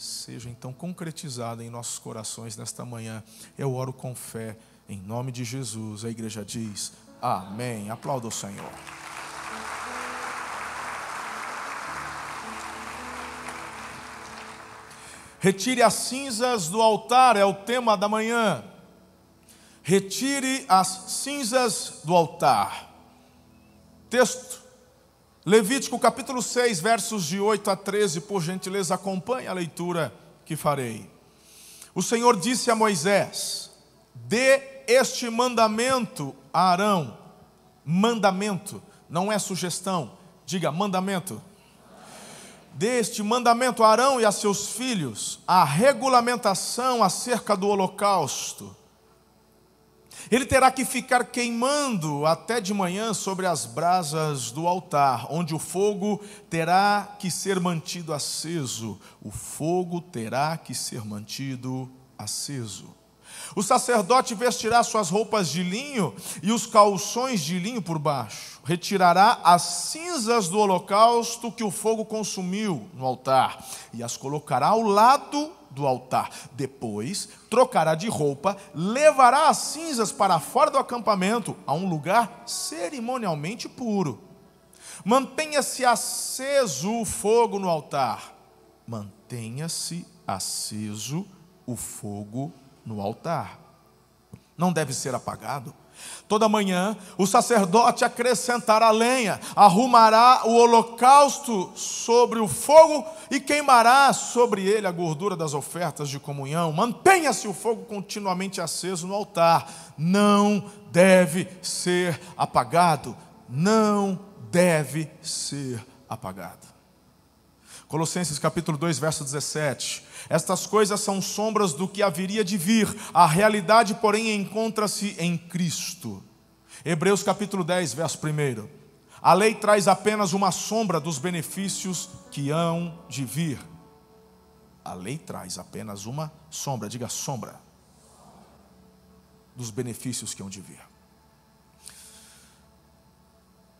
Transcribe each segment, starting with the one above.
seja então concretizada em nossos corações nesta manhã. Eu oro com fé, em nome de Jesus. A igreja diz: Amém. Aplauda o Senhor. Retire as cinzas do altar, é o tema da manhã. Retire as cinzas do altar. Texto, Levítico capítulo 6, versos de 8 a 13, por gentileza, acompanhe a leitura que farei. O Senhor disse a Moisés: Dê este mandamento a Arão. Mandamento, não é sugestão, diga mandamento deste mandamento a Arão e a seus filhos a regulamentação acerca do holocausto. Ele terá que ficar queimando até de manhã sobre as brasas do altar, onde o fogo terá que ser mantido aceso. O fogo terá que ser mantido aceso. O sacerdote vestirá suas roupas de linho e os calções de linho por baixo. Retirará as cinzas do holocausto que o fogo consumiu no altar e as colocará ao lado do altar. Depois, trocará de roupa, levará as cinzas para fora do acampamento, a um lugar cerimonialmente puro. Mantenha-se aceso o fogo no altar. Mantenha-se aceso o fogo no altar. Não deve ser apagado. Toda manhã o sacerdote acrescentará lenha, arrumará o holocausto sobre o fogo e queimará sobre ele a gordura das ofertas de comunhão. Mantenha-se o fogo continuamente aceso no altar. Não deve ser apagado. Não deve ser apagado. Colossenses capítulo 2, verso 17. Estas coisas são sombras do que haveria de vir, a realidade, porém, encontra-se em Cristo. Hebreus capítulo 10, verso 1. A lei traz apenas uma sombra dos benefícios que hão de vir. A lei traz apenas uma sombra, diga sombra, dos benefícios que hão de vir.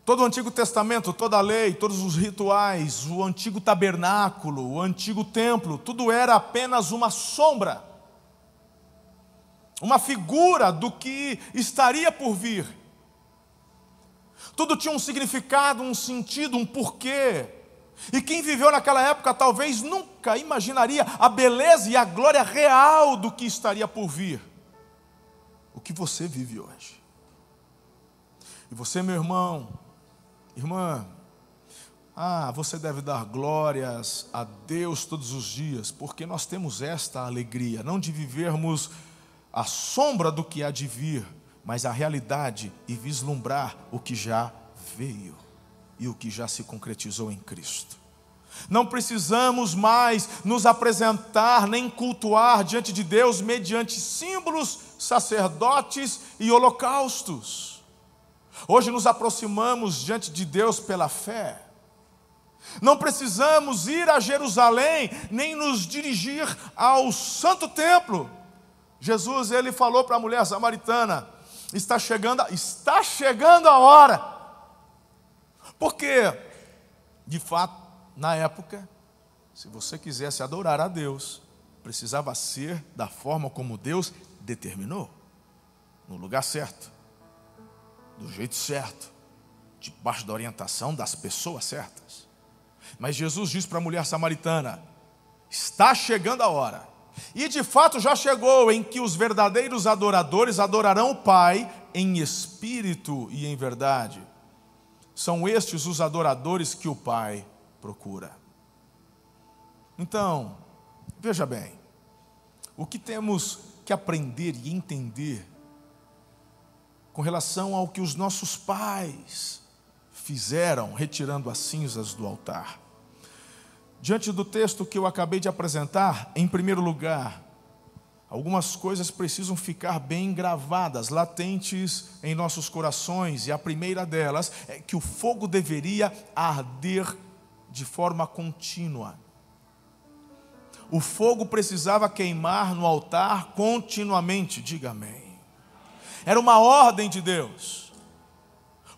Todo o Antigo Testamento, toda a lei, todos os rituais, o antigo tabernáculo, o antigo templo, tudo era apenas uma sombra, uma figura do que estaria por vir. Tudo tinha um significado, um sentido, um porquê. E quem viveu naquela época talvez nunca imaginaria a beleza e a glória real do que estaria por vir. O que você vive hoje. E você, meu irmão, Irmã, ah, você deve dar glórias a Deus todos os dias, porque nós temos esta alegria, não de vivermos a sombra do que há de vir, mas a realidade e vislumbrar o que já veio e o que já se concretizou em Cristo. Não precisamos mais nos apresentar nem cultuar diante de Deus mediante símbolos, sacerdotes e holocaustos. Hoje nos aproximamos diante de Deus pela fé. Não precisamos ir a Jerusalém, nem nos dirigir ao Santo Templo. Jesus, ele falou para a mulher samaritana: está chegando, está chegando a hora. Porque, de fato, na época, se você quisesse adorar a Deus, precisava ser da forma como Deus determinou, no lugar certo do jeito certo, debaixo da orientação das pessoas certas. Mas Jesus diz para a mulher samaritana: está chegando a hora, e de fato já chegou, em que os verdadeiros adoradores adorarão o Pai em espírito e em verdade. São estes os adoradores que o Pai procura. Então, veja bem, o que temos que aprender e entender com relação ao que os nossos pais fizeram retirando as cinzas do altar. Diante do texto que eu acabei de apresentar, em primeiro lugar, algumas coisas precisam ficar bem gravadas, latentes em nossos corações, e a primeira delas é que o fogo deveria arder de forma contínua. O fogo precisava queimar no altar continuamente, diga amém. Era uma ordem de Deus.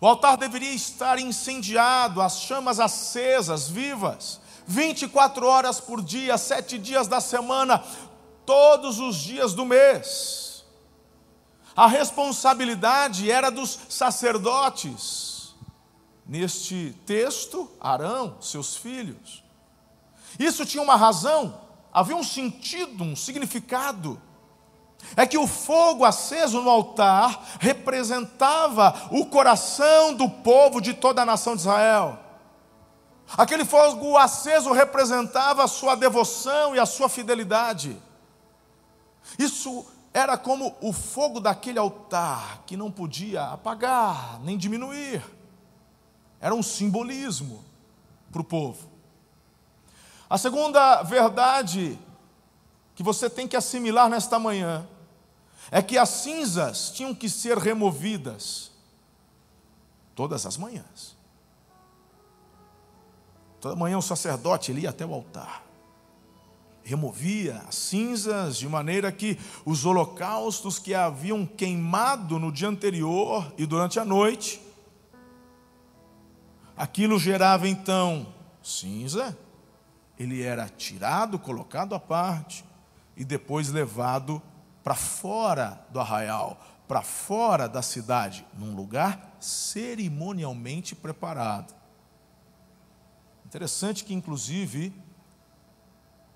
O altar deveria estar incendiado, as chamas acesas, vivas, 24 horas por dia, sete dias da semana, todos os dias do mês. A responsabilidade era dos sacerdotes. Neste texto, Arão, seus filhos. Isso tinha uma razão, havia um sentido, um significado. É que o fogo aceso no altar representava o coração do povo de toda a nação de Israel. Aquele fogo aceso representava a sua devoção e a sua fidelidade. Isso era como o fogo daquele altar que não podia apagar nem diminuir. Era um simbolismo para o povo. A segunda verdade que você tem que assimilar nesta manhã é que as cinzas tinham que ser removidas todas as manhãs. Toda manhã o sacerdote ia até o altar, removia as cinzas de maneira que os holocaustos que haviam queimado no dia anterior e durante a noite, aquilo gerava então cinza, ele era tirado, colocado à parte e depois levado para fora do arraial, para fora da cidade, num lugar cerimonialmente preparado. Interessante que, inclusive,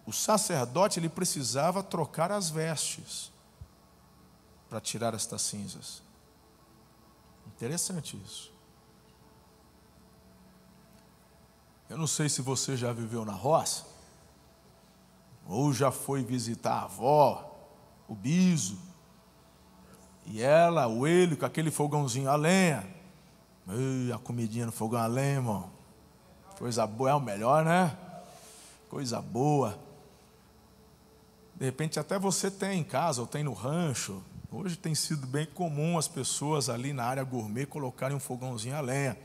o sacerdote ele precisava trocar as vestes para tirar estas cinzas. Interessante isso. Eu não sei se você já viveu na roça, ou já foi visitar a avó, o biso, e ela, o ele, com aquele fogãozinho a lenha. Ei, a comidinha no fogão a lenha, irmão. Coisa boa, é o melhor, né? Coisa boa. De repente até você tem em casa ou tem no rancho. Hoje tem sido bem comum as pessoas ali na área gourmet colocarem um fogãozinho a lenha.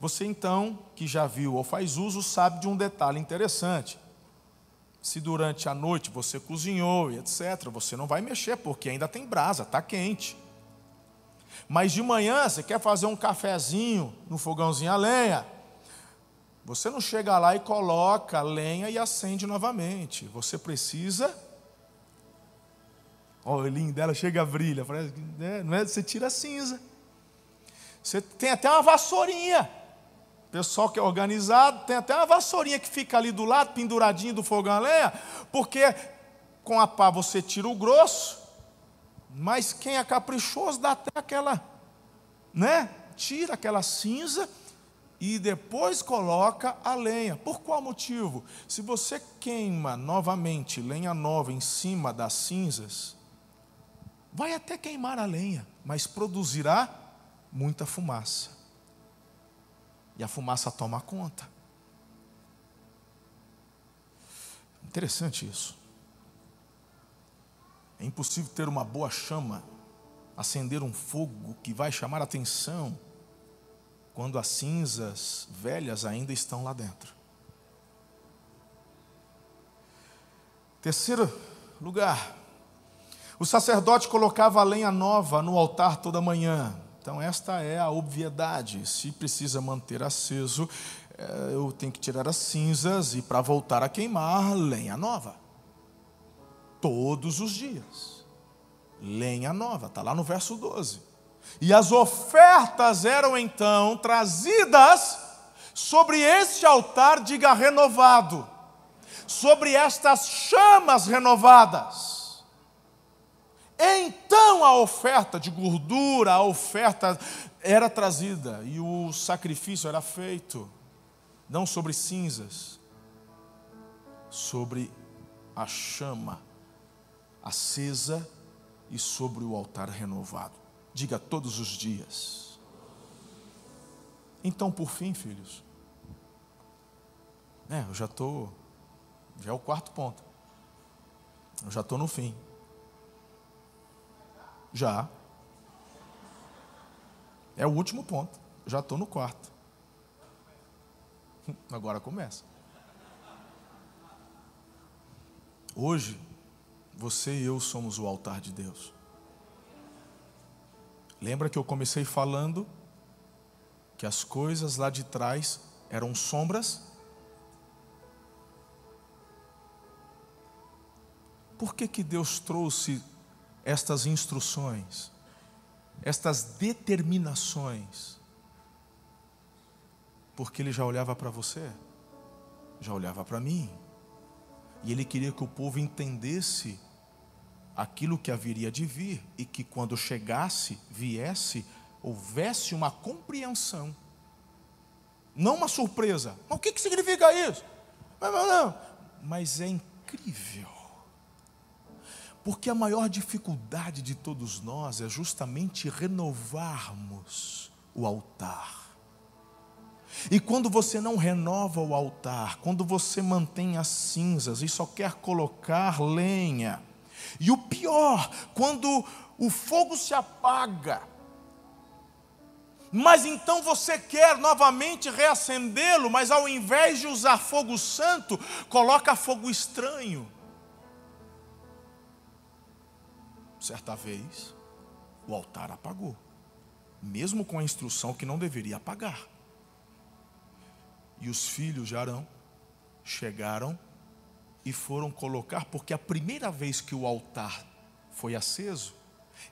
Você então, que já viu ou faz uso, sabe de um detalhe interessante. Se durante a noite você cozinhou e etc., você não vai mexer, porque ainda tem brasa, está quente. Mas de manhã você quer fazer um cafezinho no fogãozinho a lenha, você não chega lá e coloca a lenha e acende novamente. Você precisa. O olhinho dela chega a brilha. Né, não é? Você tira a cinza. Você tem até uma vassourinha. Pessoal que é organizado tem até uma vassourinha que fica ali do lado, penduradinho do fogão a lenha, porque com a pá você tira o grosso, mas quem é caprichoso dá até aquela, né? Tira aquela cinza e depois coloca a lenha. Por qual motivo? Se você queima novamente lenha nova em cima das cinzas, vai até queimar a lenha, mas produzirá muita fumaça. E a fumaça toma conta. Interessante isso. É impossível ter uma boa chama, acender um fogo que vai chamar atenção quando as cinzas velhas ainda estão lá dentro. Terceiro lugar, o sacerdote colocava a lenha nova no altar toda manhã. Então, esta é a obviedade. Se precisa manter aceso, eh, eu tenho que tirar as cinzas e, para voltar a queimar, lenha nova. Todos os dias. Lenha nova, está lá no verso 12. E as ofertas eram então trazidas sobre este altar, diga renovado, sobre estas chamas renovadas. Então a oferta de gordura, a oferta era trazida e o sacrifício era feito, não sobre cinzas, sobre a chama acesa e sobre o altar renovado. Diga todos os dias. Então, por fim, filhos, é, eu já estou, já é o quarto ponto. Eu já estou no fim. Já. É o último ponto. Já estou no quarto. Hum, agora começa. Hoje, você e eu somos o altar de Deus. Lembra que eu comecei falando que as coisas lá de trás eram sombras? Por que, que Deus trouxe estas instruções, estas determinações? Porque Ele já olhava para você, já olhava para mim, e Ele queria que o povo entendesse aquilo que haveria de vir e que quando chegasse, viesse, houvesse uma compreensão, não uma surpresa. Mas o que, que significa isso? Não, não. Mas é incrível. Porque a maior dificuldade de todos nós é justamente renovarmos o altar. E quando você não renova o altar, quando você mantém as cinzas e só quer colocar lenha, e o pior, quando o fogo se apaga, mas então você quer novamente reacendê-lo, mas ao invés de usar fogo santo, coloca fogo estranho. Certa vez, o altar apagou, mesmo com a instrução que não deveria apagar. E os filhos de Arão chegaram e foram colocar, porque a primeira vez que o altar foi aceso,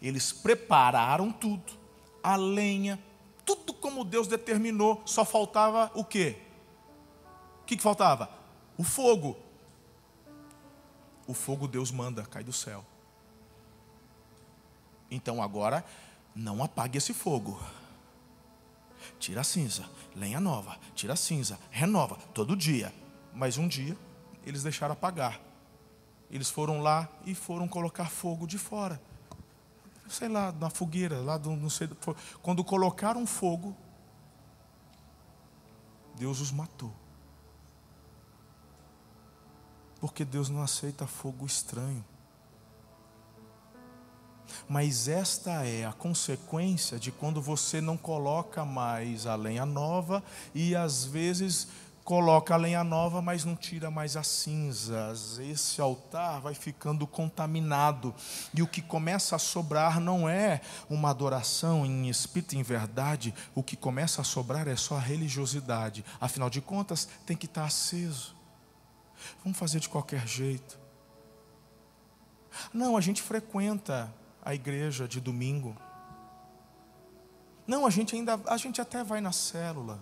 eles prepararam tudo, a lenha, tudo como Deus determinou, só faltava o quê? O que, que faltava? O fogo. O fogo Deus manda, cai do céu. Então agora, não apague esse fogo. Tira a cinza, lenha nova, tira a cinza, renova, todo dia. Mas um dia eles deixaram apagar. Eles foram lá e foram colocar fogo de fora. Sei lá, na fogueira, lá do, não sei, quando colocaram fogo, Deus os matou. Porque Deus não aceita fogo estranho. Mas esta é a consequência de quando você não coloca mais a lenha nova e às vezes coloca a lenha nova, mas não tira mais as cinzas. Esse altar vai ficando contaminado. E o que começa a sobrar não é uma adoração em espírito e em verdade, o que começa a sobrar é só a religiosidade. Afinal de contas, tem que estar aceso. Vamos fazer de qualquer jeito. Não, a gente frequenta a igreja de domingo. Não, a gente ainda, a gente até vai na célula.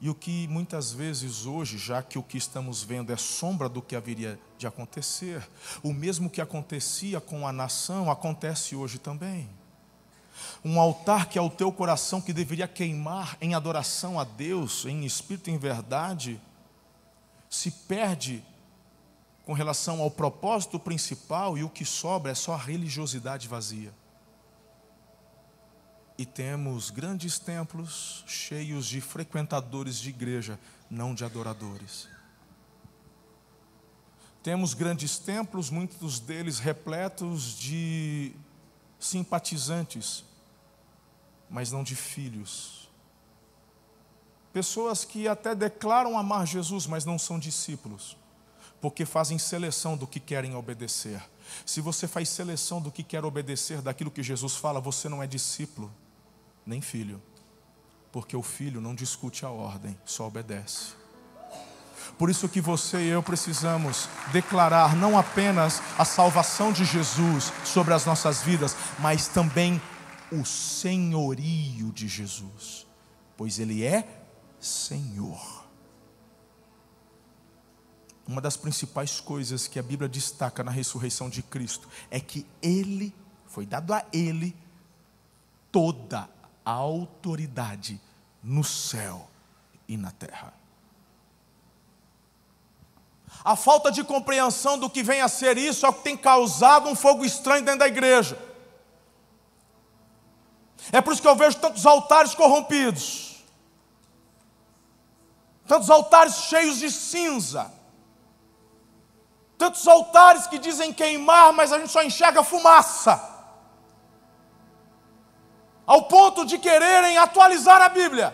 E o que muitas vezes hoje, já que o que estamos vendo é sombra do que haveria de acontecer, o mesmo que acontecia com a nação acontece hoje também. Um altar que é o teu coração que deveria queimar em adoração a Deus, em espírito e em verdade, se perde com relação ao propósito principal e o que sobra é só a religiosidade vazia e temos grandes templos cheios de frequentadores de igreja, não de adoradores. Temos grandes templos, muitos deles repletos de simpatizantes, mas não de filhos. Pessoas que até declaram amar Jesus, mas não são discípulos, porque fazem seleção do que querem obedecer. Se você faz seleção do que quer obedecer, daquilo que Jesus fala, você não é discípulo nem filho, porque o filho não discute a ordem, só obedece. Por isso que você e eu precisamos declarar não apenas a salvação de Jesus sobre as nossas vidas, mas também o senhorio de Jesus, pois ele é Senhor. Uma das principais coisas que a Bíblia destaca na ressurreição de Cristo é que ele foi dado a ele toda a autoridade no céu e na terra. A falta de compreensão do que vem a ser isso é o que tem causado um fogo estranho dentro da igreja. É por isso que eu vejo tantos altares corrompidos, tantos altares cheios de cinza, tantos altares que dizem queimar, mas a gente só enxerga fumaça ao ponto de quererem atualizar a Bíblia,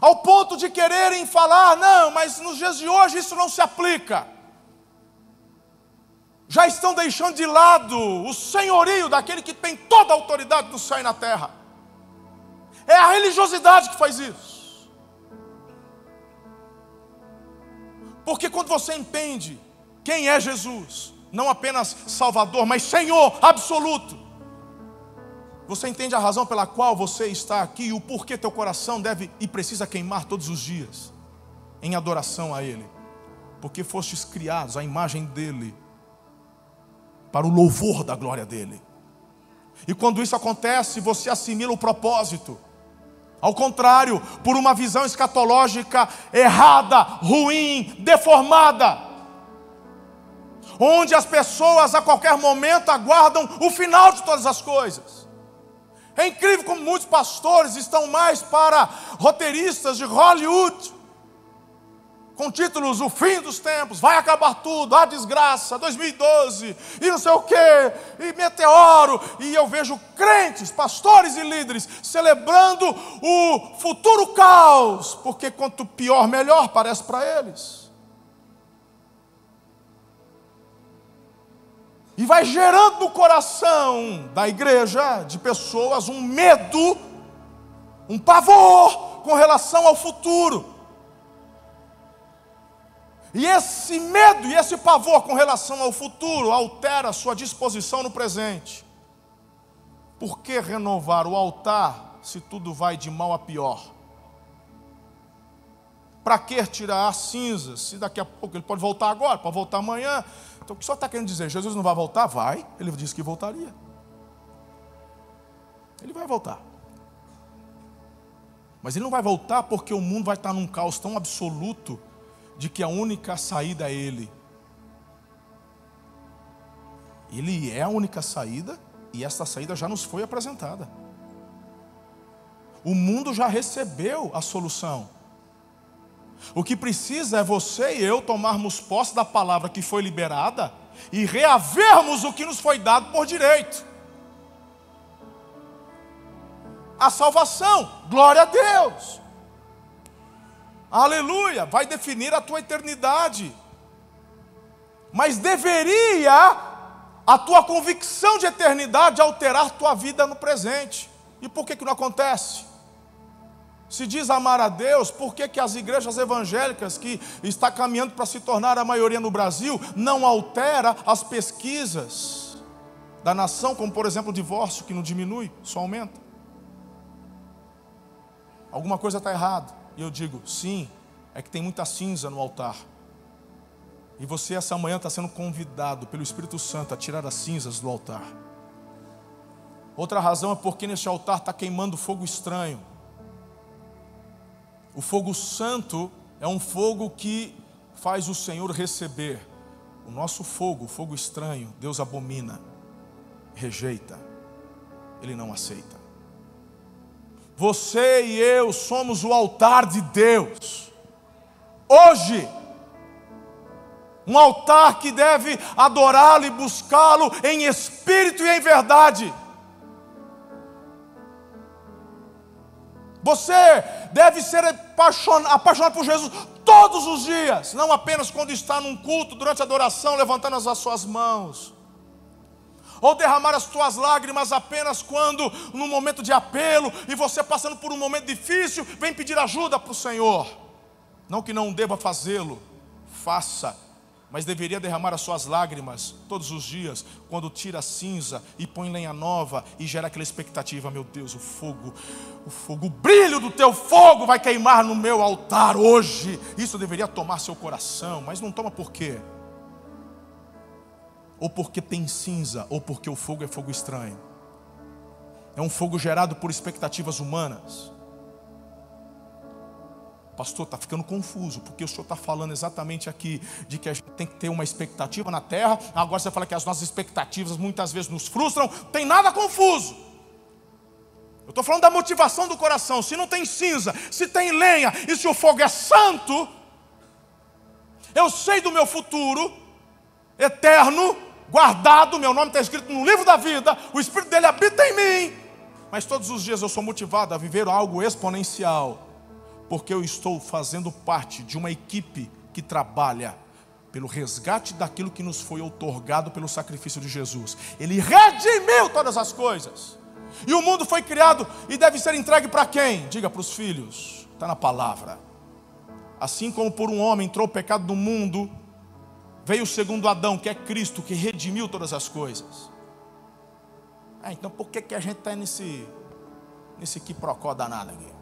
ao ponto de quererem falar, não, mas nos dias de hoje isso não se aplica. Já estão deixando de lado o senhorio daquele que tem toda a autoridade do céu e na terra. É a religiosidade que faz isso. Porque quando você entende quem é Jesus, não apenas Salvador, mas Senhor absoluto. Você entende a razão pela qual você está aqui e o porquê teu coração deve e precisa queimar todos os dias em adoração a Ele? Porque fostes criados à imagem dEle, para o louvor da glória dEle. E quando isso acontece, você assimila o propósito. Ao contrário, por uma visão escatológica errada, ruim, deformada, onde as pessoas a qualquer momento aguardam o final de todas as coisas. É incrível como muitos pastores estão mais para roteiristas de Hollywood com títulos O Fim dos Tempos, Vai Acabar Tudo, A Desgraça, 2012, e não sei o que, e Meteoro, e eu vejo crentes, pastores e líderes celebrando o futuro caos, porque quanto pior, melhor parece para eles. E vai gerando no coração da igreja, de pessoas, um medo, um pavor com relação ao futuro. E esse medo e esse pavor com relação ao futuro altera a sua disposição no presente. Por que renovar o altar se tudo vai de mal a pior? Para que tirar as cinzas se daqui a pouco ele pode voltar agora, pode voltar amanhã? Então o que senhor está querendo dizer? Jesus não vai voltar? Vai, ele disse que voltaria. Ele vai voltar. Mas ele não vai voltar porque o mundo vai estar num caos tão absoluto de que a única saída é Ele. Ele é a única saída e essa saída já nos foi apresentada. O mundo já recebeu a solução. O que precisa é você e eu tomarmos posse da palavra que foi liberada e reavermos o que nos foi dado por direito. A salvação, glória a Deus aleluia, vai definir a tua eternidade. Mas deveria a tua convicção de eternidade alterar tua vida no presente. E por que, que não acontece? Se diz amar a Deus, por que, que as igrejas evangélicas que está caminhando para se tornar a maioria no Brasil não altera as pesquisas da nação, como por exemplo o divórcio, que não diminui, só aumenta? Alguma coisa está errada. E eu digo, sim, é que tem muita cinza no altar. E você essa manhã está sendo convidado pelo Espírito Santo a tirar as cinzas do altar. Outra razão é porque neste altar está queimando fogo estranho. O fogo santo é um fogo que faz o Senhor receber. O nosso fogo, o fogo estranho, Deus abomina, rejeita, Ele não aceita. Você e eu somos o altar de Deus. Hoje, um altar que deve adorá-lo e buscá-lo em espírito e em verdade. Você deve ser apaixonado, apaixonado por Jesus todos os dias, não apenas quando está num culto, durante a adoração, levantando as suas mãos ou derramar as tuas lágrimas apenas quando, no momento de apelo, e você passando por um momento difícil, vem pedir ajuda para o Senhor. Não que não deva fazê-lo, faça, mas deveria derramar as suas lágrimas todos os dias, quando tira a cinza e põe lenha nova e gera aquela expectativa: meu Deus, o fogo, o fogo, o brilho do teu fogo vai queimar no meu altar hoje. Isso deveria tomar seu coração, mas não toma por quê? ou porque tem cinza, ou porque o fogo é fogo estranho. É um fogo gerado por expectativas humanas. Pastor, está ficando confuso, porque o senhor está falando exatamente aqui de que a gente tem que ter uma expectativa na terra, agora você fala que as nossas expectativas muitas vezes nos frustram, tem nada confuso. Eu estou falando da motivação do coração. Se não tem cinza, se tem lenha e se o fogo é santo, eu sei do meu futuro eterno, guardado, meu nome está escrito no livro da vida, o Espírito dele habita em mim. Mas todos os dias eu sou motivado a viver algo exponencial, porque eu estou fazendo parte de uma equipe que trabalha pelo resgate daquilo que nos foi otorgado pelo sacrifício de Jesus. Ele redimiu todas as coisas. E o mundo foi criado e deve ser entregue para quem? Diga para os filhos. Está na palavra. Assim como por um homem entrou o pecado no mundo, veio o segundo Adão, que é Cristo, que redimiu todas as coisas. Ah, então por que, que a gente está nesse, nesse quiprocó danado aqui?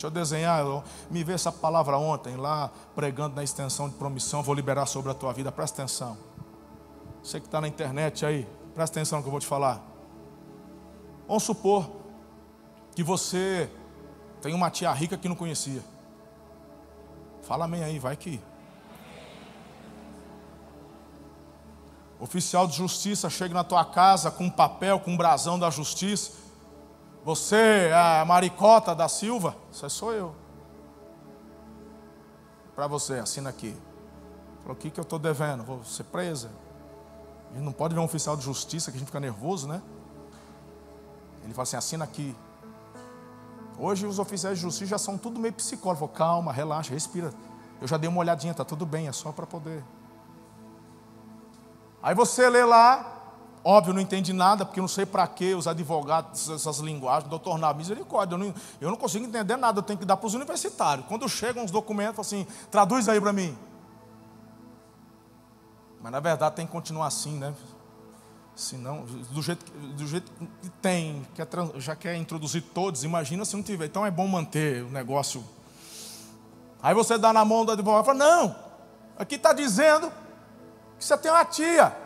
Deixa eu desenhar, eu me vi essa palavra ontem lá, pregando na extensão de promissão, vou liberar sobre a tua vida, presta atenção. Você que está na internet aí, presta atenção no que eu vou te falar. Vamos supor que você tem uma tia rica que não conhecia. Fala amém aí, vai que. Oficial de justiça chega na tua casa com um papel, com um brasão da justiça. Você é a maricota da Silva? Isso sou eu. Para você, assina aqui. Falou, o que, que eu estou devendo? Vou ser presa. A gente não pode ver um oficial de justiça que a gente fica nervoso, né? Ele fala assim, assina aqui. Hoje os oficiais de justiça já são tudo meio psicólogos. Calma, relaxa, respira. Eu já dei uma olhadinha, tá tudo bem, é só para poder. Aí você lê lá, óbvio, não entende nada, porque não sei para que os advogados, essas linguagens, doutor Nabo, misericórdia, eu não, eu não consigo entender nada, eu tenho que dar para os universitários. Quando chegam os documentos, assim, traduz aí para mim. Mas na verdade tem que continuar assim, né? Senão, do jeito, do jeito que tem, quer, já quer introduzir todos, imagina se não tiver. Então é bom manter o negócio. Aí você dá na mão do advogado e fala: Não, aqui está dizendo que você tem uma tia.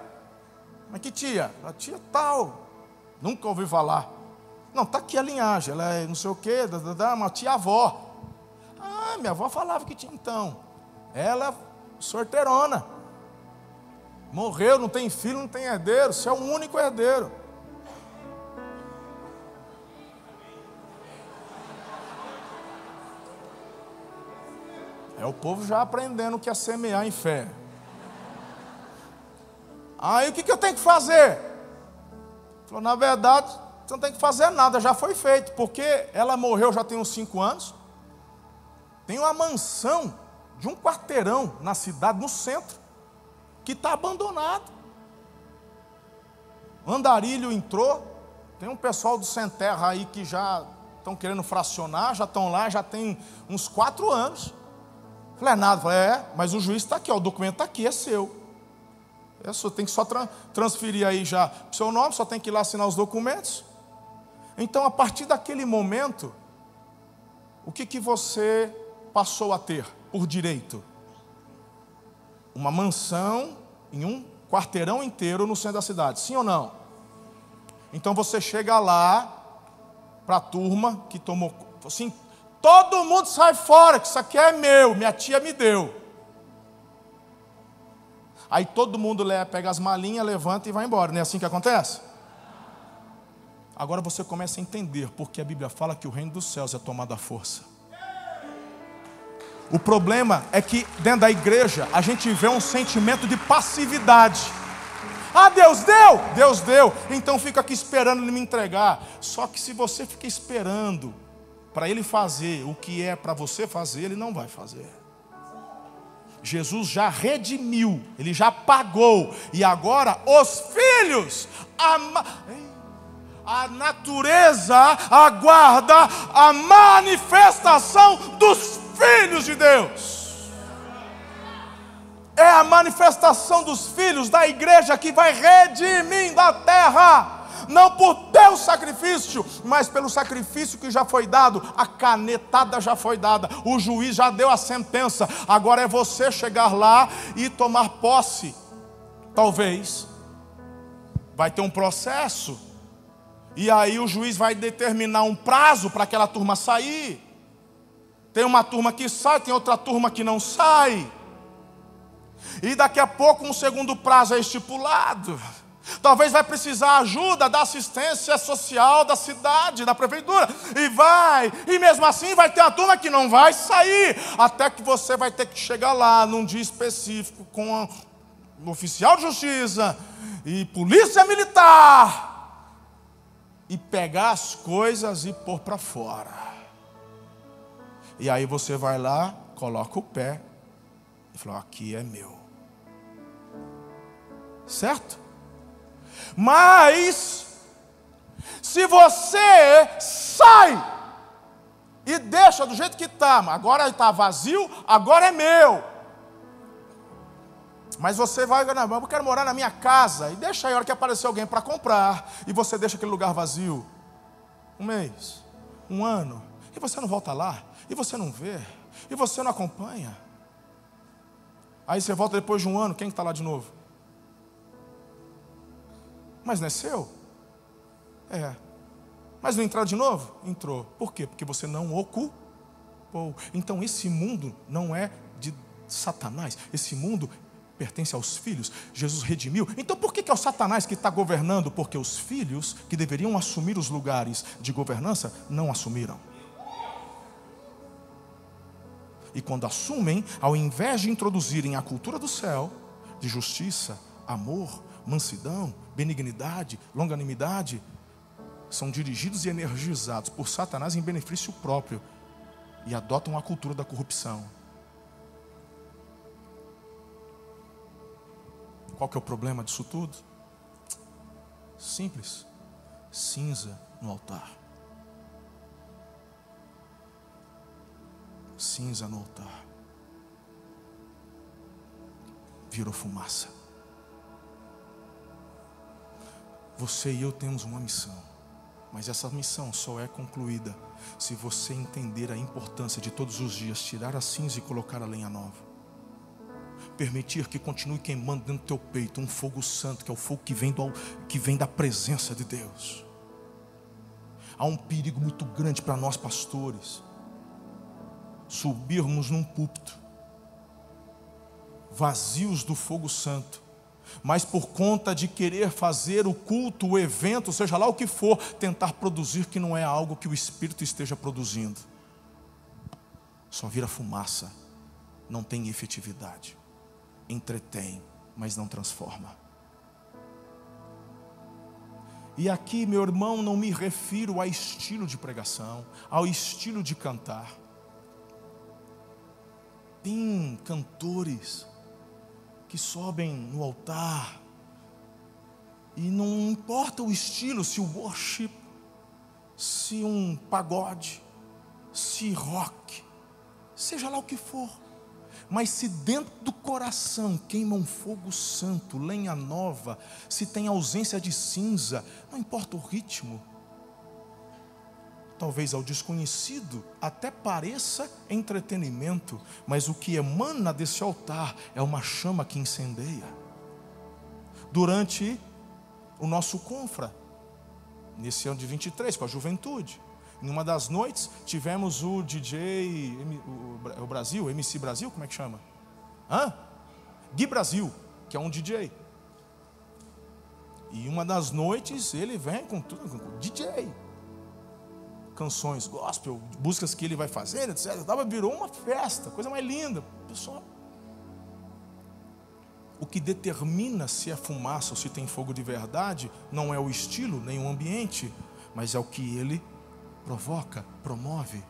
Mas que tia? A tia tal. Nunca ouvi falar. Não, está aqui a linhagem, ela é não sei o quê, uma tia-avó. Ah, minha avó falava que tinha então. Ela é sorteirona. Morreu, não tem filho, não tem herdeiro. Você é o único herdeiro. É o povo já aprendendo o que é semear em fé. Aí o que, que eu tenho que fazer? Falou, na verdade, você não tem que fazer nada, já foi feito, porque ela morreu já tem uns cinco anos. Tem uma mansão de um quarteirão na cidade, no centro que está abandonado. Andarilho entrou, tem um pessoal do Sem Terra aí que já estão querendo fracionar, já estão lá, já tem uns quatro anos. Falei, é nada, falei, é, mas o juiz está aqui, ó, o documento está aqui, é seu. É só, tem que só tra transferir aí já o seu nome, só tem que ir lá assinar os documentos. Então, a partir daquele momento, o que, que você passou a ter por direito? uma mansão em um quarteirão inteiro no centro da cidade. Sim ou não? Então você chega lá para a turma que tomou assim, todo mundo sai fora, que isso aqui é meu, minha tia me deu. Aí todo mundo pega as malinhas, levanta e vai embora. Não é assim que acontece? Agora você começa a entender porque a Bíblia fala que o reino dos céus é tomado à força. O problema é que dentro da igreja a gente vê um sentimento de passividade. Ah, Deus deu, Deus deu, então fica aqui esperando Ele me entregar. Só que se você fica esperando para Ele fazer o que é para você fazer, Ele não vai fazer. Jesus já redimiu, Ele já pagou, e agora os filhos, a, a natureza aguarda a manifestação dos filhos de Deus. É a manifestação dos filhos da igreja que vai redimir da terra não por teu sacrifício, mas pelo sacrifício que já foi dado, a canetada já foi dada, o juiz já deu a sentença, agora é você chegar lá e tomar posse. Talvez vai ter um processo, e aí o juiz vai determinar um prazo para aquela turma sair. Tem uma turma que sai, tem outra turma que não sai. E daqui a pouco um segundo prazo é estipulado. Talvez vai precisar ajuda da assistência social da cidade, da prefeitura. E vai, e mesmo assim vai ter a turma que não vai sair. Até que você vai ter que chegar lá num dia específico com um oficial de justiça e polícia militar. E pegar as coisas e pôr para fora. E aí você vai lá, coloca o pé e fala: aqui é meu. Certo? Mas, se você sai e deixa do jeito que está, agora está vazio, agora é meu. Mas você vai, eu quero morar na minha casa. E deixa aí a hora que aparecer alguém para comprar. E você deixa aquele lugar vazio. Um mês, um ano. E você não volta lá. E você não vê. E você não acompanha. Aí você volta depois de um ano, quem está lá de novo? Mas não é seu? É. Mas não entrou de novo? Entrou. Por quê? Porque você não ocupou. Então esse mundo não é de Satanás. Esse mundo pertence aos filhos. Jesus redimiu. Então por que, que é o Satanás que está governando? Porque os filhos que deveriam assumir os lugares de governança não assumiram. E quando assumem, ao invés de introduzirem a cultura do céu, de justiça, amor, mansidão, benignidade, longanimidade, são dirigidos e energizados por Satanás em benefício próprio e adotam a cultura da corrupção. Qual que é o problema disso tudo? Simples. Cinza no altar. Cinza no altar. Virou fumaça. Você e eu temos uma missão, mas essa missão só é concluída se você entender a importância de todos os dias tirar a cinza e colocar a lenha nova. Permitir que continue queimando dentro do teu peito um fogo santo, que é o fogo que vem, do, que vem da presença de Deus. Há um perigo muito grande para nós pastores subirmos num púlpito vazios do fogo santo mas por conta de querer fazer o culto, o evento, seja lá o que for, tentar produzir que não é algo que o Espírito esteja produzindo. Só vira fumaça, não tem efetividade, entretém, mas não transforma. E aqui, meu irmão, não me refiro a estilo de pregação, ao estilo de cantar. Tem cantores que sobem no altar. E não importa o estilo, se o worship, se um pagode, se rock, seja lá o que for. Mas se dentro do coração queima um fogo santo, lenha nova, se tem ausência de cinza, não importa o ritmo, talvez ao desconhecido até pareça entretenimento, mas o que emana desse altar é uma chama que incendeia. Durante o nosso confra, nesse ano de 23, com a juventude, em uma das noites tivemos o DJ, o Brasil, MC Brasil, como é que chama? Hã? Gui Brasil, que é um DJ. E uma das noites ele vem com tudo, com DJ canções gospel, buscas que ele vai fazer, etc. Virou uma festa, coisa mais linda. Pessoal, o que determina se é fumaça ou se tem fogo de verdade não é o estilo nem o ambiente, mas é o que ele provoca, promove.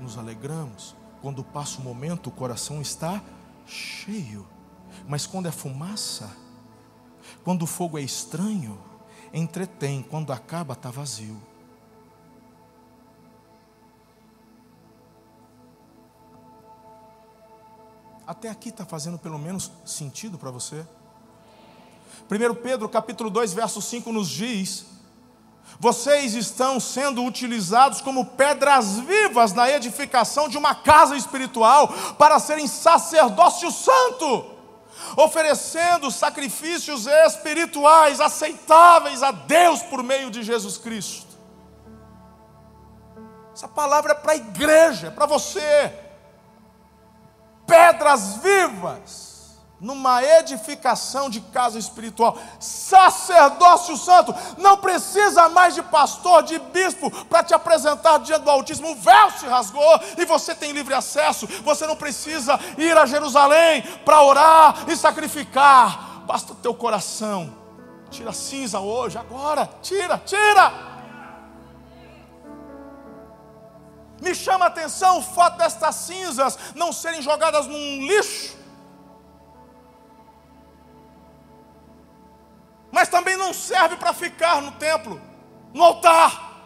Nos alegramos. Quando passa o momento, o coração está cheio. Mas quando é fumaça, quando o fogo é estranho, entretém, quando acaba está vazio. Até aqui está fazendo pelo menos sentido para você? 1 Pedro capítulo 2, verso 5 nos diz: Vocês estão sendo utilizados como pedras vivas na edificação de uma casa espiritual para serem sacerdócio santo oferecendo sacrifícios espirituais aceitáveis a Deus por meio de Jesus Cristo. Essa palavra é para a igreja, é para você. Pedras vivas numa edificação de casa espiritual. Sacerdócio santo, não precisa mais de pastor, de bispo para te apresentar diante do Altíssimo. O véu se rasgou e você tem livre acesso. Você não precisa ir a Jerusalém para orar e sacrificar. Basta o teu coração. Tira a cinza hoje, agora. Tira, tira. Me chama a atenção o fato destas cinzas não serem jogadas num lixo mas também não serve para ficar no templo, no altar.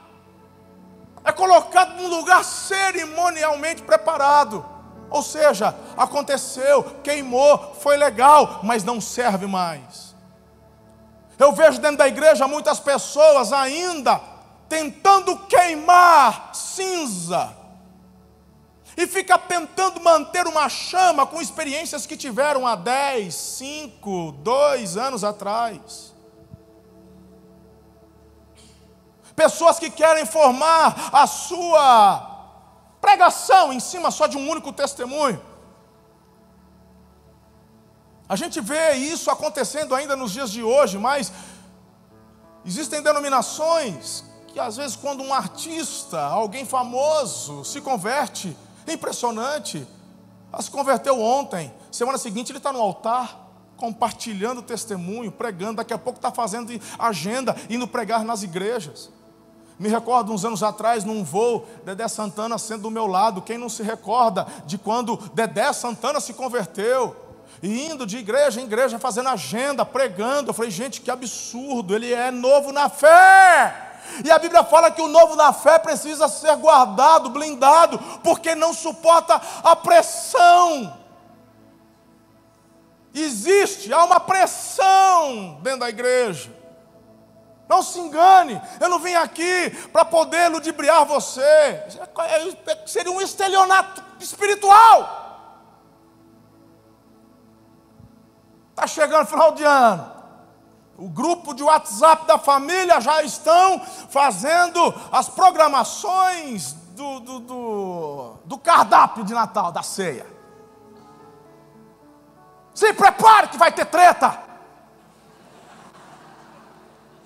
É colocado num lugar cerimonialmente preparado. Ou seja, aconteceu, queimou, foi legal, mas não serve mais. Eu vejo dentro da igreja muitas pessoas ainda tentando queimar cinza e fica tentando manter uma chama com experiências que tiveram há 10, 5, 2 anos atrás. Pessoas que querem formar a sua pregação em cima só de um único testemunho. A gente vê isso acontecendo ainda nos dias de hoje, mas existem denominações que às vezes quando um artista, alguém famoso, se converte, impressionante. Ela se converteu ontem, semana seguinte ele está no altar, compartilhando testemunho, pregando, daqui a pouco está fazendo agenda, indo pregar nas igrejas. Me recordo uns anos atrás, num voo, Dedé Santana sendo do meu lado. Quem não se recorda de quando Dedé Santana se converteu? E indo de igreja em igreja, fazendo agenda, pregando. Eu falei, gente, que absurdo, ele é novo na fé. E a Bíblia fala que o novo na fé precisa ser guardado, blindado, porque não suporta a pressão. Existe, há uma pressão dentro da igreja. Não se engane, eu não vim aqui para poder ludibriar você. Seria um estelionato espiritual. Está chegando final de ano. O grupo de WhatsApp da família já estão fazendo as programações do, do, do, do cardápio de Natal, da ceia. Se prepare que vai ter treta.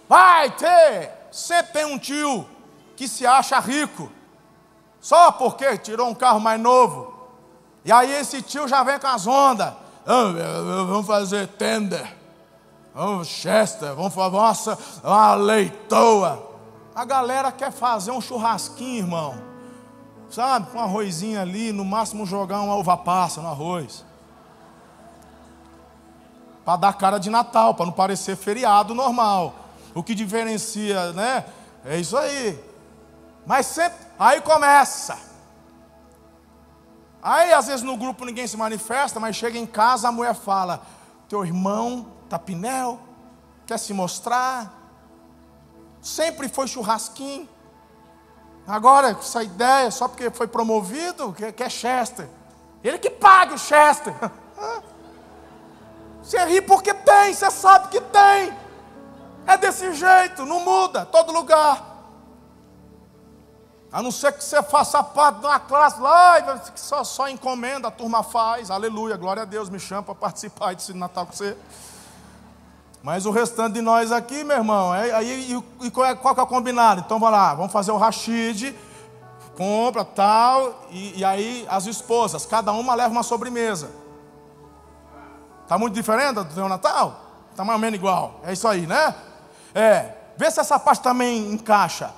Vai ter. Sempre tem um tio que se acha rico. Só porque tirou um carro mais novo. E aí esse tio já vem com as ondas. vamos fazer tender. Vamos Chester. Vamos fazer nossa, uma leitoa. A galera quer fazer um churrasquinho, irmão. Sabe? Com um arrozinho ali. No máximo jogar uma uva passa no arroz. Para dar cara de Natal. Para não parecer feriado normal o que diferencia, né? É isso aí. Mas sempre, aí começa. Aí às vezes no grupo ninguém se manifesta, mas chega em casa a mulher fala: Teu irmão tá pinel, quer se mostrar. Sempre foi churrasquinho. Agora, essa ideia, só porque foi promovido, que, que é Chester. Ele que paga o Chester. Você ri porque tem, você sabe que tem. É desse jeito, não muda, todo lugar. A não ser que você faça parte de uma classe lá, que só, só encomenda, a turma faz, aleluia, glória a Deus, me chama para participar desse Natal com você. Mas o restante de nós aqui, meu irmão, é, aí, e, e qual, é, qual que é o combinado? Então vamos lá, vamos fazer o rachide, compra tal, e, e aí as esposas, cada uma leva uma sobremesa. Está muito diferente do Natal? Está mais ou menos igual, é isso aí, né? É, vê se essa parte também encaixa.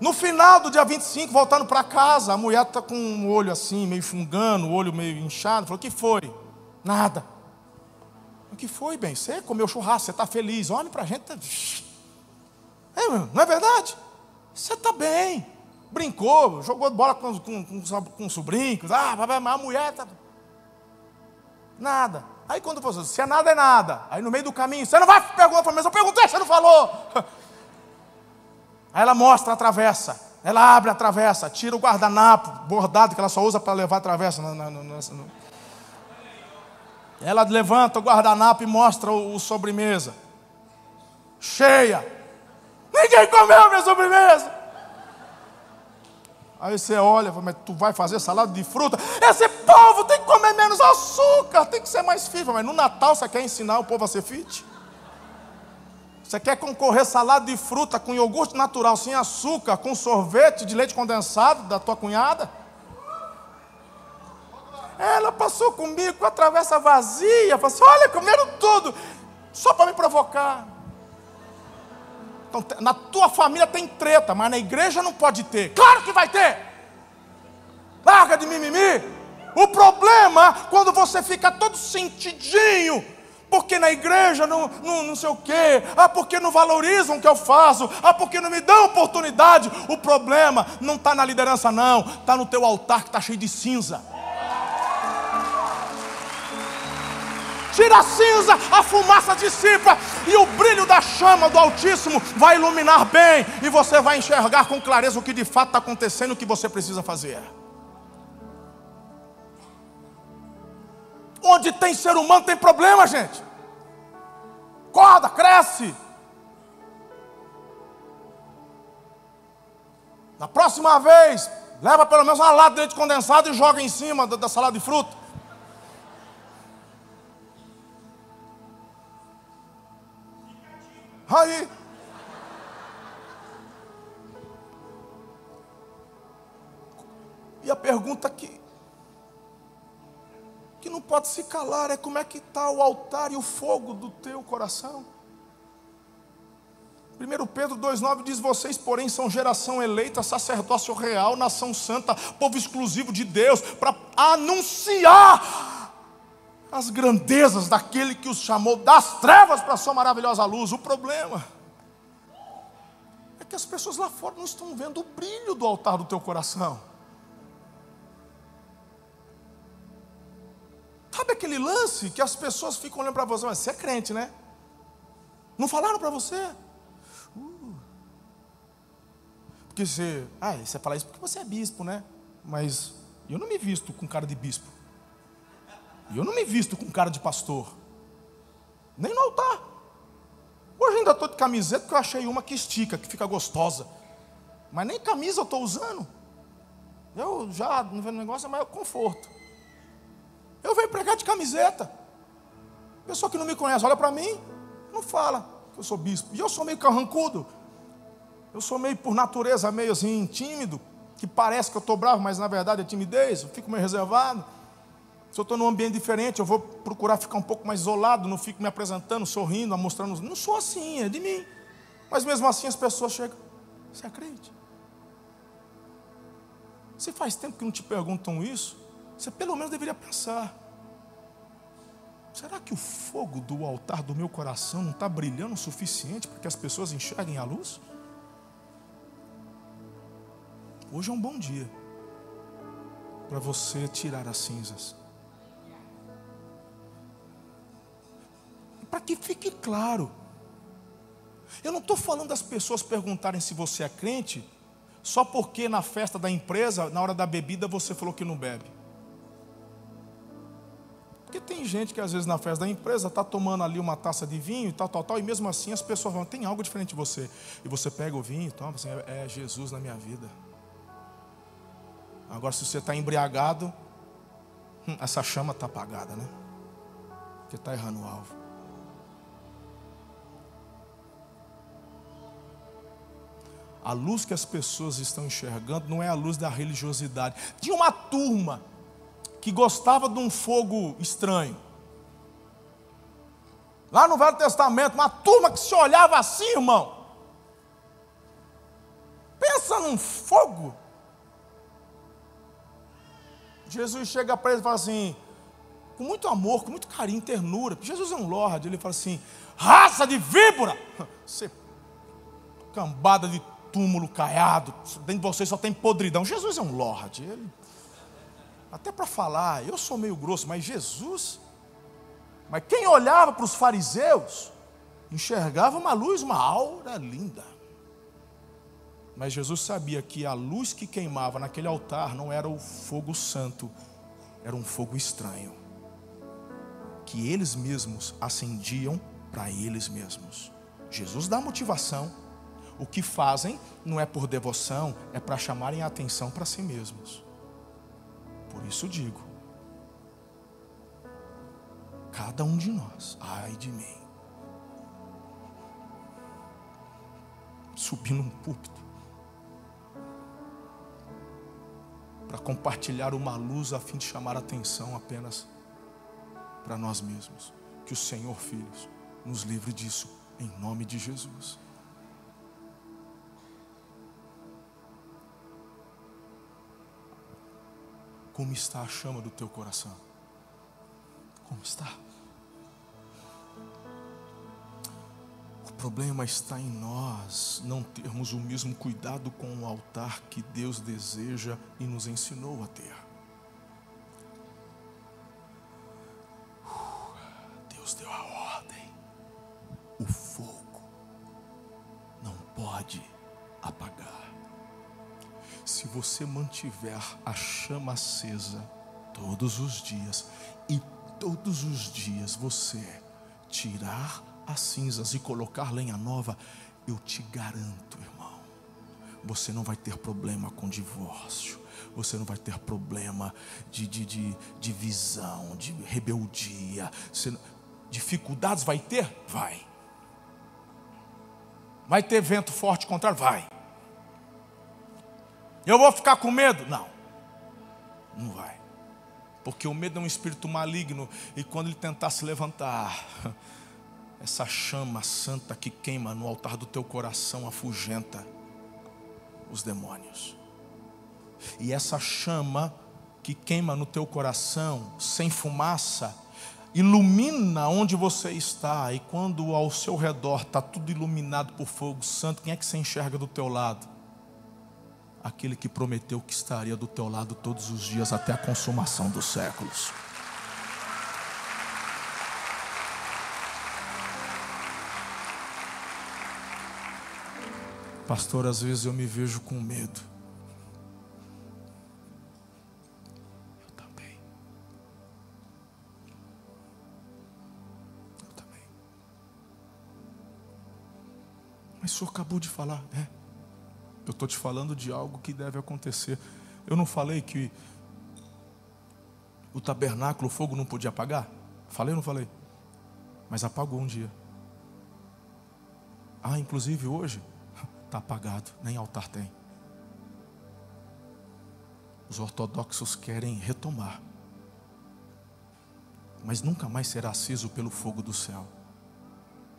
No final do dia 25, voltando para casa, a mulher está com o olho assim, meio fungando, o olho meio inchado. Falou: O que foi? Nada. O que foi, bem? Você comeu churrasco, você está feliz. Olha para a gente. Tá... É, não é verdade? Você está bem. Brincou, jogou bola com, com, com, com sobrinhos. Ah, a mulher está. Nada. Aí quando você, se é nada, é nada. Aí no meio do caminho, você não vai perguntar mim, eu perguntei, você não falou. Aí ela mostra a travessa. Ela abre a travessa, tira o guardanapo bordado que ela só usa para levar a travessa. No, no, no, ela levanta o guardanapo e mostra o, o sobremesa. Cheia. Ninguém comeu minha sobremesa. Aí você olha, mas tu vai fazer salada de fruta? Esse povo tem que comer menos açúcar, tem que ser mais fit. Mas no Natal você quer ensinar o povo a ser fit? Você quer concorrer salada de fruta com iogurte natural, sem açúcar, com sorvete de leite condensado da tua cunhada? Ela passou comigo com a travessa vazia, falou assim: olha, comeram tudo, só para me provocar. Então, na tua família tem treta, mas na igreja não pode ter. Claro que vai ter. Larga de mimimi. O problema quando você fica todo sentidinho, porque na igreja não, não, não sei o quê, ah, porque não valorizam o que eu faço, ah, porque não me dão oportunidade. O problema não está na liderança, não, está no teu altar que está cheio de cinza. Tira a cinza, a fumaça dissipa e o brilho da chama do Altíssimo vai iluminar bem e você vai enxergar com clareza o que de fato está acontecendo, o que você precisa fazer. Onde tem ser humano tem problema, gente. Corda, cresce. Na próxima vez, leva pelo menos uma lata de leite condensado e joga em cima da, da salada de fruta. Aí. E a pergunta que que não pode se calar é como é que está o altar e o fogo do teu coração. 1 Pedro 2,9 diz: Vocês, porém, são geração eleita, sacerdócio real, nação santa, povo exclusivo de Deus, para anunciar as grandezas daquele que os chamou das trevas para a sua maravilhosa luz. O problema é que as pessoas lá fora não estão vendo o brilho do altar do teu coração. Sabe aquele lance que as pessoas ficam olhando para você, mas você é crente, né? Não falaram para você? Uh. Porque você, ah, você fala isso porque você é bispo, né? Mas eu não me visto com cara de bispo. Eu não me visto com cara de pastor. Nem no altar. Hoje ainda estou de camiseta porque eu achei uma que estica, que fica gostosa. Mas nem camisa eu estou usando. Eu já, no negócio é maior conforto. Eu venho pregar de camiseta. Pessoa que não me conhece, olha para mim, não fala que eu sou bispo. E eu sou meio carrancudo. Eu sou meio, por natureza, meio assim, tímido. Que parece que eu estou bravo, mas na verdade é timidez. Eu fico meio reservado. Se eu estou num ambiente diferente, eu vou procurar ficar um pouco mais isolado. Não fico me apresentando, sorrindo, mostrando. Não sou assim, é de mim. Mas mesmo assim as pessoas chegam. Você acredita? Se faz tempo que não te perguntam isso, você pelo menos deveria pensar: será que o fogo do altar do meu coração não está brilhando o suficiente para que as pessoas enxerguem a luz? Hoje é um bom dia para você tirar as cinzas. Para que fique claro. Eu não estou falando das pessoas perguntarem se você é crente, só porque na festa da empresa, na hora da bebida, você falou que não bebe. Porque tem gente que às vezes na festa da empresa está tomando ali uma taça de vinho e tal, tal, tal, e mesmo assim as pessoas vão, tem algo diferente de você. E você pega o vinho e toma, assim, é, Jesus na minha vida. Agora se você está embriagado, hum, essa chama está apagada, né? Porque está errando o alvo. A luz que as pessoas estão enxergando não é a luz da religiosidade. Tinha uma turma que gostava de um fogo estranho. Lá no Velho Testamento, uma turma que se olhava assim, irmão. Pensa num fogo. Jesus chega para ele e fala assim, com muito amor, com muito carinho, ternura. Jesus é um lorde, ele fala assim: raça de víbora, você cambada de túmulo caiado, dentro de vocês só tem podridão. Jesus é um lorde, ele até para falar, eu sou meio grosso, mas Jesus, mas quem olhava para os fariseus, enxergava uma luz, uma aura linda. Mas Jesus sabia que a luz que queimava naquele altar não era o fogo santo, era um fogo estranho, que eles mesmos acendiam para eles mesmos. Jesus dá motivação. O que fazem não é por devoção, é para chamarem a atenção para si mesmos. Por isso digo: cada um de nós, ai de mim, subir num púlpito para compartilhar uma luz a fim de chamar a atenção apenas para nós mesmos. Que o Senhor, filhos, nos livre disso, em nome de Jesus. Como está a chama do teu coração? Como está? O problema está em nós não termos o mesmo cuidado com o altar que Deus deseja e nos ensinou a ter. Você mantiver a chama acesa todos os dias, e todos os dias você tirar as cinzas e colocar lenha nova, eu te garanto, irmão, você não vai ter problema com divórcio, você não vai ter problema de, de, de, de visão, de rebeldia. Dificuldades vai ter? Vai. Vai ter vento forte contrário? Vai. Eu vou ficar com medo? Não. Não vai. Porque o medo é um espírito maligno e quando ele tentar se levantar, essa chama santa que queima no altar do teu coração afugenta os demônios. E essa chama que queima no teu coração, sem fumaça, ilumina onde você está. E quando ao seu redor está tudo iluminado por fogo santo, quem é que você enxerga do teu lado? Aquele que prometeu que estaria do teu lado todos os dias até a consumação dos séculos. Pastor, às vezes eu me vejo com medo. Eu também. Eu também. Mas o senhor acabou de falar, né? Eu estou te falando de algo que deve acontecer. Eu não falei que o tabernáculo, o fogo não podia apagar? Falei ou não falei? Mas apagou um dia. Ah, inclusive hoje, está apagado, nem altar tem. Os ortodoxos querem retomar, mas nunca mais será aceso pelo fogo do céu,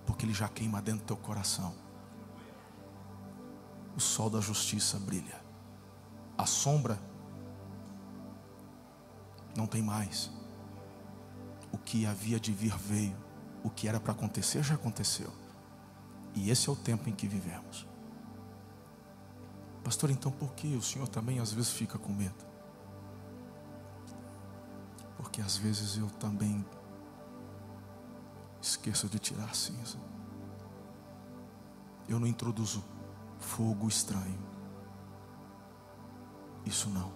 porque ele já queima dentro do teu coração. O sol da justiça brilha, a sombra não tem mais. O que havia de vir veio, o que era para acontecer já aconteceu, e esse é o tempo em que vivemos. Pastor, então por que o senhor também às vezes fica com medo? Porque às vezes eu também esqueço de tirar a cinza. Eu não introduzo fogo estranho. Isso não.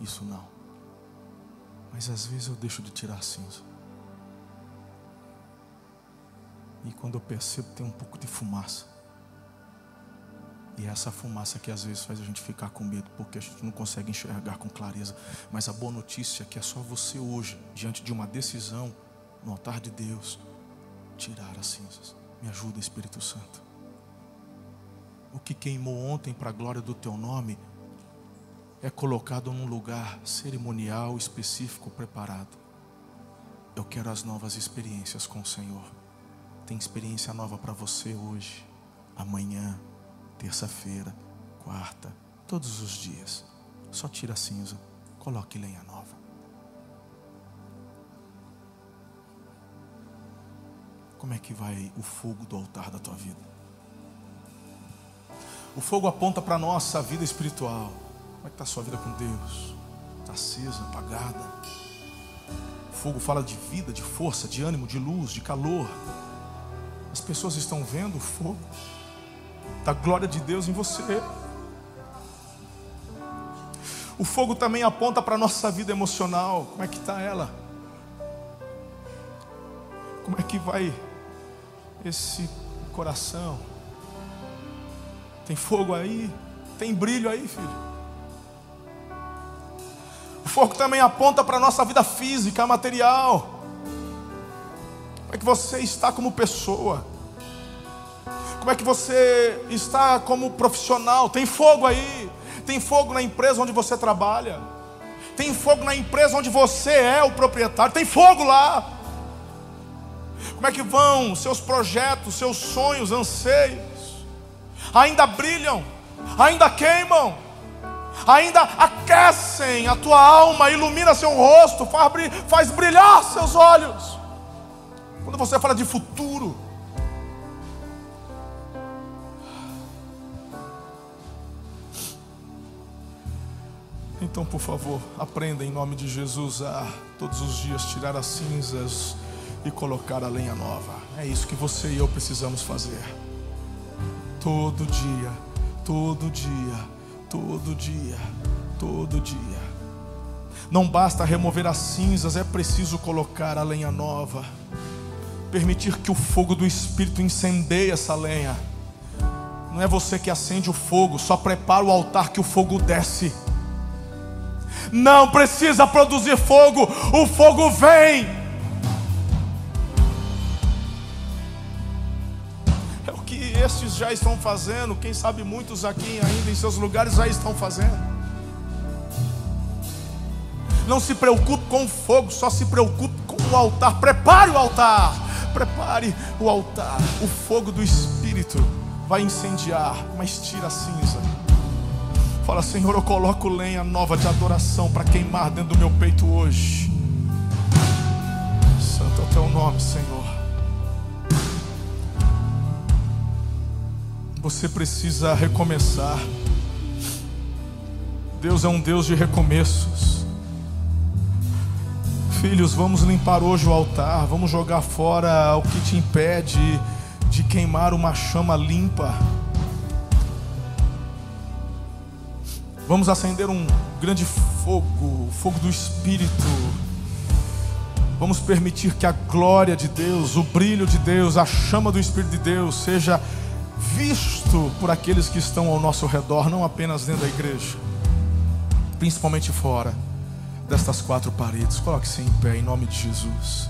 Isso não. Mas às vezes eu deixo de tirar a cinza. E quando eu percebo, tem um pouco de fumaça. E é essa fumaça que às vezes faz a gente ficar com medo, porque a gente não consegue enxergar com clareza. Mas a boa notícia é que é só você hoje, diante de uma decisão, no altar de Deus, tirar as cinzas. Me ajuda, Espírito Santo. O que queimou ontem para a glória do teu nome é colocado num lugar cerimonial, específico, preparado. Eu quero as novas experiências com o Senhor. Tem experiência nova para você hoje, amanhã terça-feira, quarta, todos os dias. Só tira a cinza, coloque lenha nova. Como é que vai o fogo do altar da tua vida? O fogo aponta para a nossa vida espiritual. Como é que está a sua vida com Deus? Está acesa, apagada. O fogo fala de vida, de força, de ânimo, de luz, de calor. As pessoas estão vendo o fogo da glória de Deus em você. O fogo também aponta para a nossa vida emocional. Como é que está ela? Como é que vai esse coração? Tem fogo aí? Tem brilho aí, filho? O fogo também aponta para a nossa vida física, material. Como é que você está como pessoa? Como é que você está como profissional? Tem fogo aí. Tem fogo na empresa onde você trabalha. Tem fogo na empresa onde você é o proprietário. Tem fogo lá. Como é que vão seus projetos, seus sonhos, anseios? Ainda brilham, ainda queimam, ainda aquecem a tua alma, ilumina seu rosto, faz brilhar seus olhos. Quando você fala de futuro, Então, por favor, aprenda em nome de Jesus a todos os dias tirar as cinzas e colocar a lenha nova. É isso que você e eu precisamos fazer. Todo dia, todo dia, todo dia, todo dia. Não basta remover as cinzas, é preciso colocar a lenha nova. Permitir que o fogo do Espírito incendeie essa lenha. Não é você que acende o fogo, só prepara o altar que o fogo desce. Não precisa produzir fogo, o fogo vem. Estes já estão fazendo, quem sabe muitos aqui ainda em seus lugares já estão fazendo. Não se preocupe com o fogo, só se preocupe com o altar. Prepare o altar. Prepare o altar. O fogo do Espírito vai incendiar, mas tira a cinza. Fala, Senhor, eu coloco lenha nova de adoração para queimar dentro do meu peito hoje. Santo é o teu nome, Senhor. Você precisa recomeçar. Deus é um Deus de recomeços. Filhos, vamos limpar hoje o altar, vamos jogar fora o que te impede de queimar uma chama limpa. Vamos acender um grande fogo, o fogo do Espírito. Vamos permitir que a glória de Deus, o brilho de Deus, a chama do Espírito de Deus seja visto por aqueles que estão ao nosso redor, não apenas dentro da igreja, principalmente fora destas quatro paredes. Coloque-se em pé em nome de Jesus.